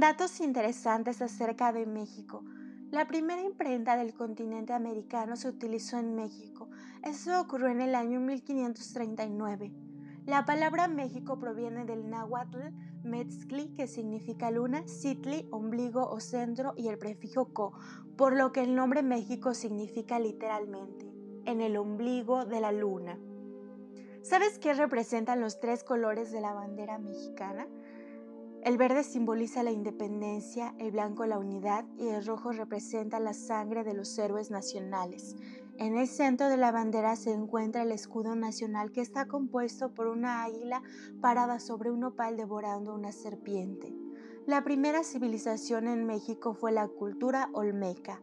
Datos interesantes acerca de México. La primera imprenta del continente americano se utilizó en México. Eso ocurrió en el año 1539. La palabra México proviene del náhuatl metzli, que significa luna, sitli, ombligo o centro, y el prefijo co, por lo que el nombre México significa literalmente en el ombligo de la luna. ¿Sabes qué representan los tres colores de la bandera mexicana? El verde simboliza la independencia, el blanco la unidad y el rojo representa la sangre de los héroes nacionales. En el centro de la bandera se encuentra el escudo nacional que está compuesto por una águila parada sobre un opal devorando una serpiente. La primera civilización en México fue la cultura olmeca.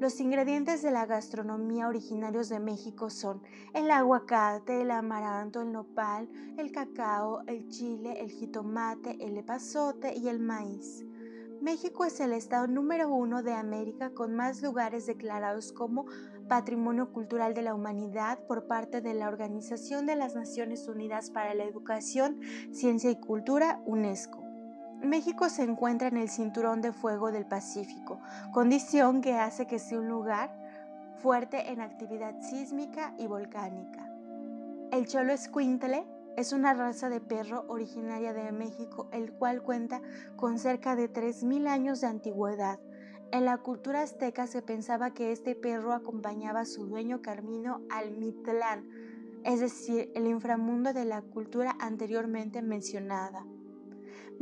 Los ingredientes de la gastronomía originarios de México son el aguacate, el amaranto, el nopal, el cacao, el chile, el jitomate, el epazote y el maíz. México es el estado número uno de América con más lugares declarados como Patrimonio Cultural de la Humanidad por parte de la Organización de las Naciones Unidas para la Educación, Ciencia y Cultura, UNESCO. México se encuentra en el cinturón de fuego del Pacífico, condición que hace que sea un lugar fuerte en actividad sísmica y volcánica. El cholo escuintle es una raza de perro originaria de México, el cual cuenta con cerca de 3.000 años de antigüedad. En la cultura azteca se pensaba que este perro acompañaba a su dueño Carmino al Mitlán, es decir, el inframundo de la cultura anteriormente mencionada.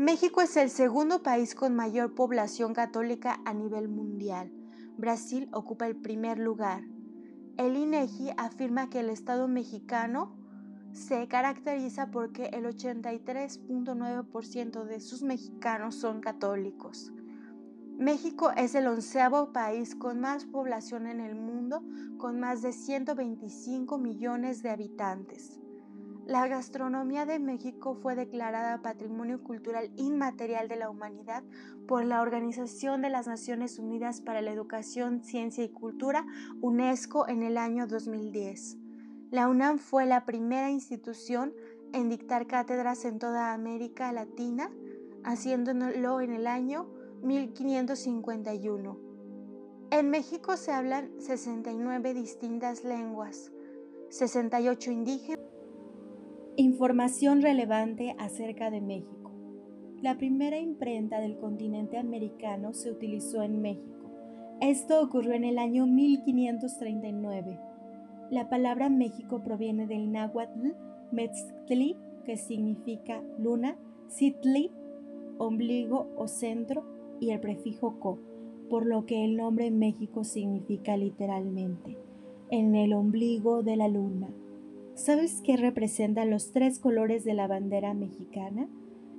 México es el segundo país con mayor población católica a nivel mundial. Brasil ocupa el primer lugar. El INEGI afirma que el Estado mexicano se caracteriza porque el 83.9% de sus mexicanos son católicos. México es el onceavo país con más población en el mundo, con más de 125 millones de habitantes. La gastronomía de México fue declarada Patrimonio Cultural Inmaterial de la Humanidad por la Organización de las Naciones Unidas para la Educación, Ciencia y Cultura, UNESCO, en el año 2010. La UNAM fue la primera institución en dictar cátedras en toda América Latina, haciéndolo en el año 1551. En México se hablan 69 distintas lenguas, 68 indígenas, Información relevante acerca de México. La primera imprenta del continente americano se utilizó en México. Esto ocurrió en el año 1539. La palabra México proviene del náhuatl Metztli, que significa luna, Sitli, ombligo o centro, y el prefijo co, por lo que el nombre México significa literalmente en el ombligo de la luna. ¿Sabes qué representan los tres colores de la bandera mexicana?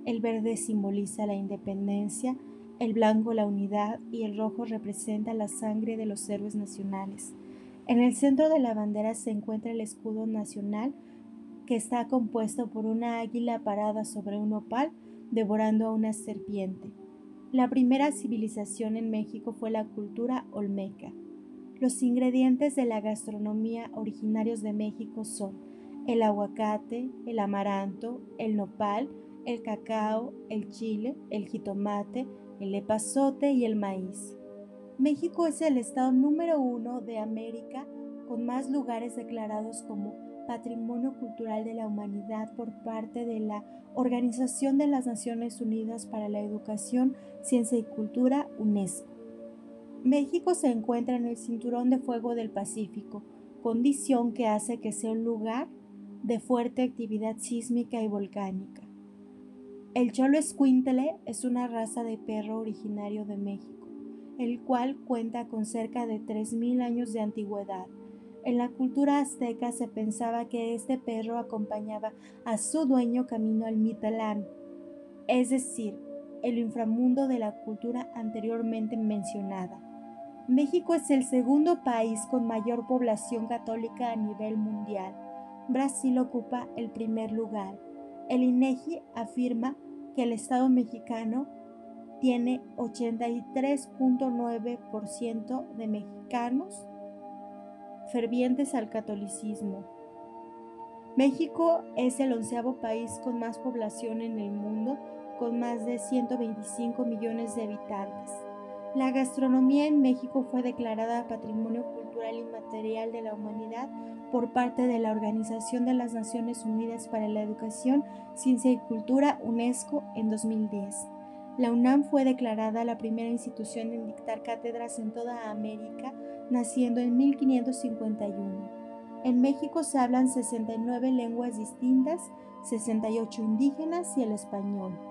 El verde simboliza la independencia, el blanco la unidad y el rojo representa la sangre de los héroes nacionales. En el centro de la bandera se encuentra el escudo nacional que está compuesto por una águila parada sobre un opal devorando a una serpiente. La primera civilización en México fue la cultura olmeca. Los ingredientes de la gastronomía originarios de México son el aguacate, el amaranto, el nopal, el cacao, el chile, el jitomate, el epazote y el maíz. México es el estado número uno de América con más lugares declarados como Patrimonio Cultural de la Humanidad por parte de la Organización de las Naciones Unidas para la Educación, Ciencia y Cultura, UNESCO. México se encuentra en el cinturón de fuego del Pacífico, condición que hace que sea un lugar de fuerte actividad sísmica y volcánica. El cholo escuintle es una raza de perro originario de México, el cual cuenta con cerca de 3.000 años de antigüedad. En la cultura azteca se pensaba que este perro acompañaba a su dueño camino al Mitalán, es decir, el inframundo de la cultura anteriormente mencionada. México es el segundo país con mayor población católica a nivel mundial Brasil ocupa el primer lugar. El INEGI afirma que el Estado mexicano tiene 83.9% de mexicanos fervientes al catolicismo. México es el onceavo país con más población en el mundo, con más de 125 millones de habitantes. La gastronomía en México fue declarada Patrimonio Cultural Inmaterial de la Humanidad por parte de la Organización de las Naciones Unidas para la Educación, Ciencia y Cultura, UNESCO, en 2010. La UNAM fue declarada la primera institución en dictar cátedras en toda América, naciendo en 1551. En México se hablan 69 lenguas distintas, 68 indígenas y el español.